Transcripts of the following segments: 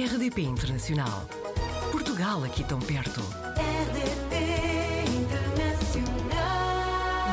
RDP Internacional. Portugal aqui tão perto. RDP Internacional.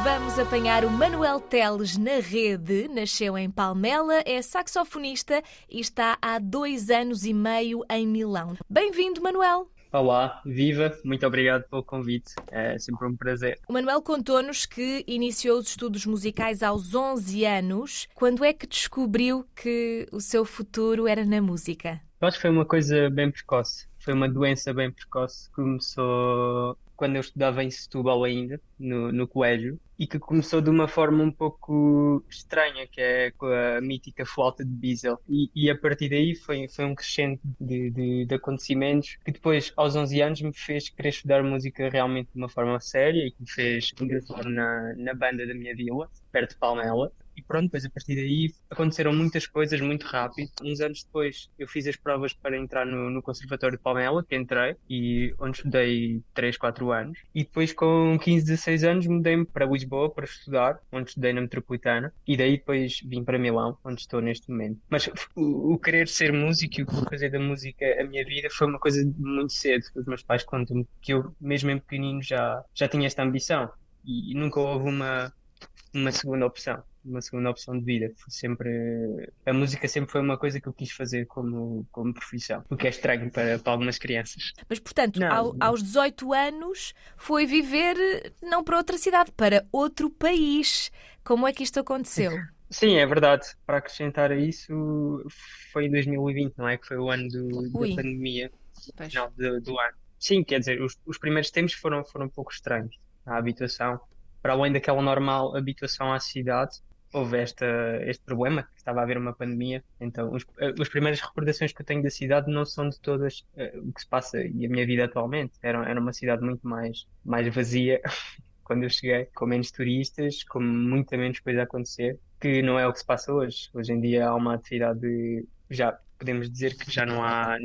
Vamos apanhar o Manuel Teles na rede. Nasceu em Palmela, é saxofonista e está há dois anos e meio em Milão. Bem-vindo, Manuel. Olá, viva, muito obrigado pelo convite, é sempre um prazer. O Manuel contou-nos que iniciou os estudos musicais aos 11 anos. Quando é que descobriu que o seu futuro era na música? Eu acho que foi uma coisa bem precoce, foi uma doença bem precoce. Começou quando eu estudava em Setúbal ainda, no, no colégio, e que começou de uma forma um pouco estranha, que é com a mítica flauta de Biesel. E, e a partir daí foi, foi um crescente de, de, de acontecimentos que depois, aos 11 anos, me fez querer estudar música realmente de uma forma séria e que me fez ingressar na, na banda da minha vila, perto de Palmela. E pronto, depois a partir daí aconteceram muitas coisas muito rápido. Uns anos depois eu fiz as provas para entrar no, no Conservatório de Palmela, que entrei, e onde estudei 3, 4 anos. E depois com 15, 16 anos mudei-me para Lisboa para estudar, onde estudei na Metropolitana. E daí depois vim para Milão, onde estou neste momento. Mas o, o querer ser músico e o fazer da música a minha vida foi uma coisa muito cedo. Os meus pais contam-me que eu, mesmo em pequenino, já, já tinha esta ambição. E, e nunca houve uma, uma segunda opção uma segunda opção de vida. Foi sempre a música sempre foi uma coisa que eu quis fazer como como profissão, o que é estranho para, para algumas crianças. Mas, portanto, Não, ao- não. aos 18 anos foi viver não para outra cidade, para outro país. Como é que isto aconteceu? Sim, é verdade. Para acrescentar a isso, foi em 2020, não é? Que foi o ano do, Ui. da pandemia, Pois. final do, do ano. Sim, quer dizer, os, os primeiros tempos foram, foram um pouco estranhos. A habituação, para além daquela normal habituação à cidade, houve esta, este problema, que estava a haver uma pandemia. Então, os, eh, as primeiras recordações que eu tenho da cidade não são de todas eh, o que se passa e a minha vida atualmente. Era, era uma cidade muito mais, mais vazia quando eu cheguei, com menos turistas, com muita menos coisa a acontecer, que não é o que se passa hoje. Hoje em dia há uma atividade, já podemos dizer que já não há,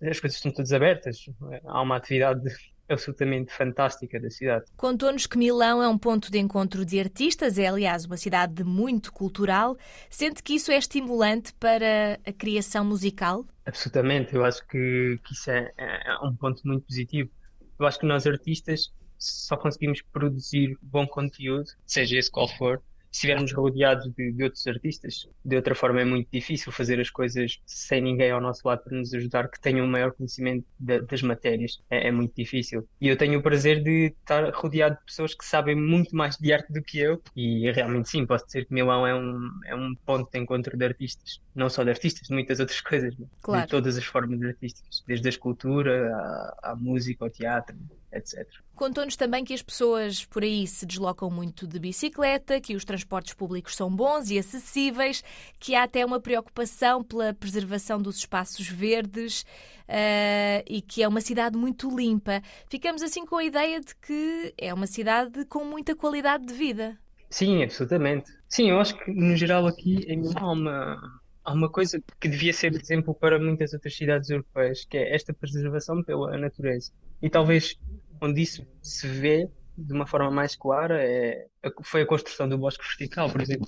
as coisas estão todas abertas, há uma atividade absolutamente fantástica da cidade. Contou-nos que Milão é um ponto de encontro de artistas, é aliás uma cidade muito cultural. Sente que isso é estimulante para a criação musical? Absolutamente, eu acho que, que isso é, é um ponto muito positivo. Eu acho que nós artistas só conseguimos produzir bom conteúdo, seja esse qual for, se estivermos rodeados de, de outros artistas. De outra forma é muito difícil fazer as coisas sem ninguém ao nosso lado para nos ajudar, que tenham um maior conhecimento da- das matérias. É, é muito difícil. E eu tenho o prazer de estar rodeado de pessoas que sabem muito mais de arte do que eu. E realmente sim, posso dizer que Milão é um, é um ponto de encontro de artistas. Não só de artistas, de muitas outras coisas. né? Claro. De todas as formas artísticas. Desde a escultura à, à música, ao teatro, etc. Contou-nos também que as pessoas por aí se deslocam muito de bicicleta, que os transportes públicos são bons e acessíveis, que há até uma preocupação pela preservação dos espaços verdes eh, e que é uma cidade muito limpa. Ficamos assim com a ideia de que é uma cidade com muita qualidade de vida. Sim, absolutamente. Sim, eu acho que no geral aqui em Milão há uma, há uma coisa que devia ser exemplo para muitas outras cidades europeias, que é esta preservação pela natureza. E talvez onde isso se vê de uma forma mais clara é, foi a construção do bosque vertical, por exemplo,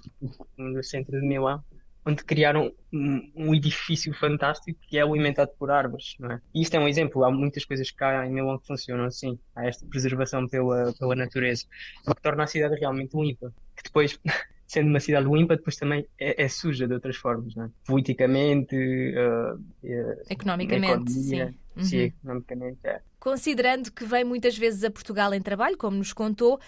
no centro de Milão, onde criaram um, um edifício fantástico que é alimentado por árvores, não é? E isto é um exemplo, há muitas coisas cá em Milão que funcionam assim, há esta preservação pela, pela natureza, que torna a cidade realmente limpa, que depois, sendo uma cidade limpa, depois também é, é suja de outras formas, não é? Politicamente, eh, eh, Economicamente, economia, sim. sim, Uhum. economicamente, é. Considerando que vem muitas vezes a Portugal em trabalho, como nos contou,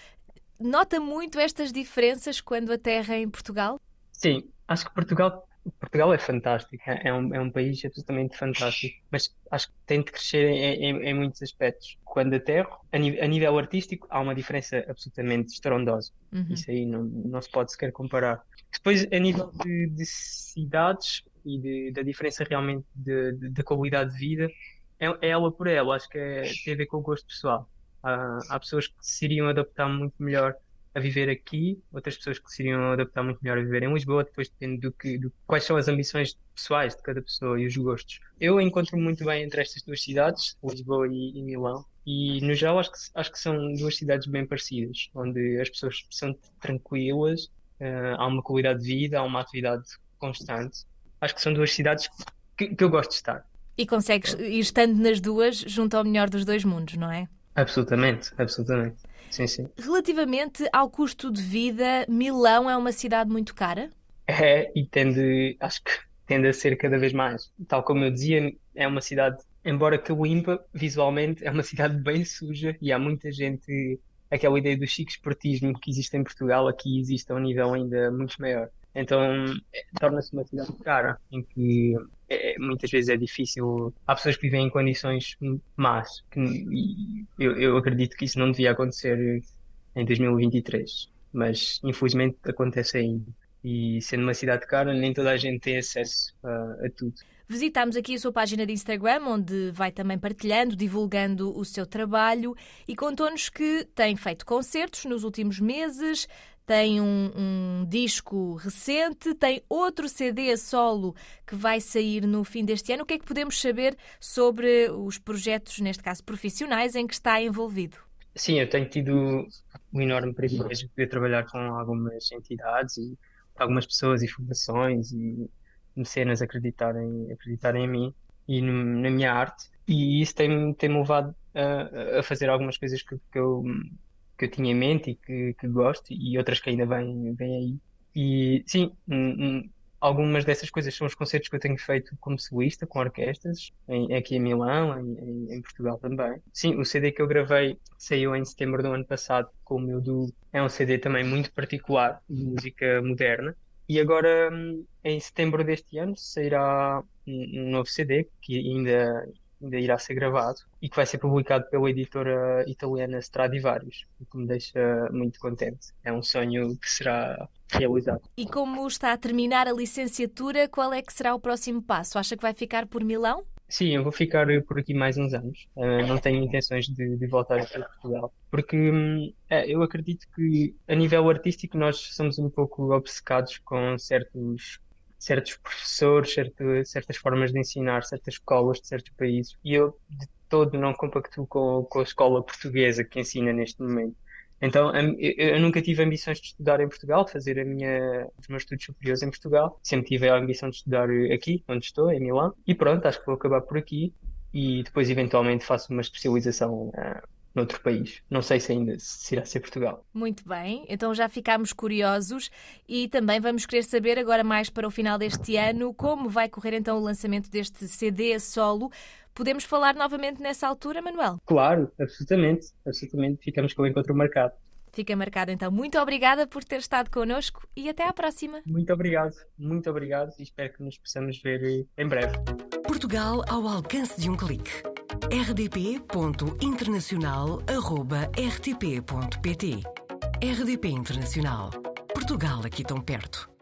nota muito estas diferenças quando aterra em Portugal? Sim, acho que Portugal, Portugal é fantástico, é é um, é um país absolutamente fantástico, mas acho que tem de crescer em, em- em muitos aspectos. Quando aterro, a, ni- a nível artístico, há uma diferença absolutamente estrondosa. Uhum. Isso aí não, não se pode sequer comparar. Depois, a nível de, de cidades e de- da diferença realmente da qualidade de vida, é, é ela por ela, acho que é- tem a ver com o gosto pessoal. Há, há pessoas que se iriam adaptar muito melhor a viver aqui, outras pessoas que se iriam adaptar muito melhor a viver em Lisboa, depois depende do que, do, quais são as ambições pessoais de cada pessoa e os gostos. Eu encontro muito bem entre estas duas cidades, Lisboa e, e Milão, e no geral acho que, acho que são duas cidades bem parecidas, onde as pessoas são tranquilas, eh, há uma qualidade de vida, há uma atividade constante. Acho que são duas cidades que, que eu gosto de estar. E consegues ir estando nas duas junto ao melhor dos dois mundos, não é? Absolutamente, absolutamente. Sim, sim. Relativamente ao custo de vida, Milão é uma cidade muito cara? É, e tende, acho que tende a ser cada vez mais. Tal como eu dizia, é uma cidade, embora Coimbra visualmente é uma cidade bem suja e há muita gente, aquela ideia do chique esportismo que existe em Portugal, aqui existe a um nível ainda muito maior. Então é, torna-se uma cidade cara, em que é, muitas vezes é difícil. Há pessoas que vivem em condições más, que, eu, eu acredito que isso não devia acontecer em 2023, mas infelizmente acontece ainda. E sendo uma cidade cara, nem toda a gente tem acesso a, a tudo. Visitámos aqui a sua página de Instagram, onde vai também partilhando, divulgando o seu trabalho e contou-nos que tem feito concertos nos últimos meses, tem um, um, disco recente, tem outro CD solo que vai sair no fim deste ano. O que é que podemos saber sobre os projetos, neste caso profissionais, em que está envolvido? Sim, eu tenho tido o enorme privilégio de poder trabalhar com algumas entidades e algumas pessoas e fundações e mecenas acreditarem, acreditarem em mim e no, na minha arte. E isso tem-me tem levado a, a, fazer algumas coisas que, que eu que eu tinha em mente e que, que gosto e outras que ainda vêm, vêm aí. E sim, um, um, algumas dessas coisas são os concertos que eu tenho feito como solista, com orquestras, em, aqui em Milão, em, em, Portugal também. Sim, o CD que eu gravei saiu em setembro do ano passado com o meu duo. É um CD também muito particular de música moderna. E agora, hum, em setembro deste ano, sairá um, novo CD que ainda ainda irá ser gravado e que vai ser publicado pela editora italiana Stradivarius, o que me deixa muito contente. É um sonho que será realizado. E como está a terminar a licenciatura, qual é que será o próximo passo? Acha que vai ficar por Milão? Sim, eu vou ficar por aqui mais uns anos. Uh, não tenho intenções de, de voltar para Portugal. Porque uh, eu acredito que, a nível artístico, nós somos um pouco obcecados com certos certos professores, certo, certas formas de ensinar, certas escolas de certos países. E eu de todo não compacto com, com a escola portuguesa que ensina neste momento. Então, eu, nunca tive ambições de estudar em Portugal, de fazer a minha, os meus estudos superiores em Portugal. Sempre tive a ambição de estudar aqui, onde estou, em Milão. E pronto, acho que vou acabar por aqui. E depois, eventualmente, faço uma especialização uh, noutro país. Não sei se ainda se irá ser Portugal. Muito bem, então já ficámos curiosos e também vamos querer saber agora mais para o final deste ano como vai correr então o lançamento deste CD solo. Podemos falar novamente nessa altura, Manuel? Claro, absolutamente, absolutamente. Ficamos com o encontro marcado. Fica marcado então. Muito obrigada por ter estado connosco e até à próxima. Muito obrigado, muito obrigado e espero que nos possamos ver em breve. Portugal ao alcance de um clique rdp.internacional.rtp.pt RDP Internacional. Portugal aqui tão perto.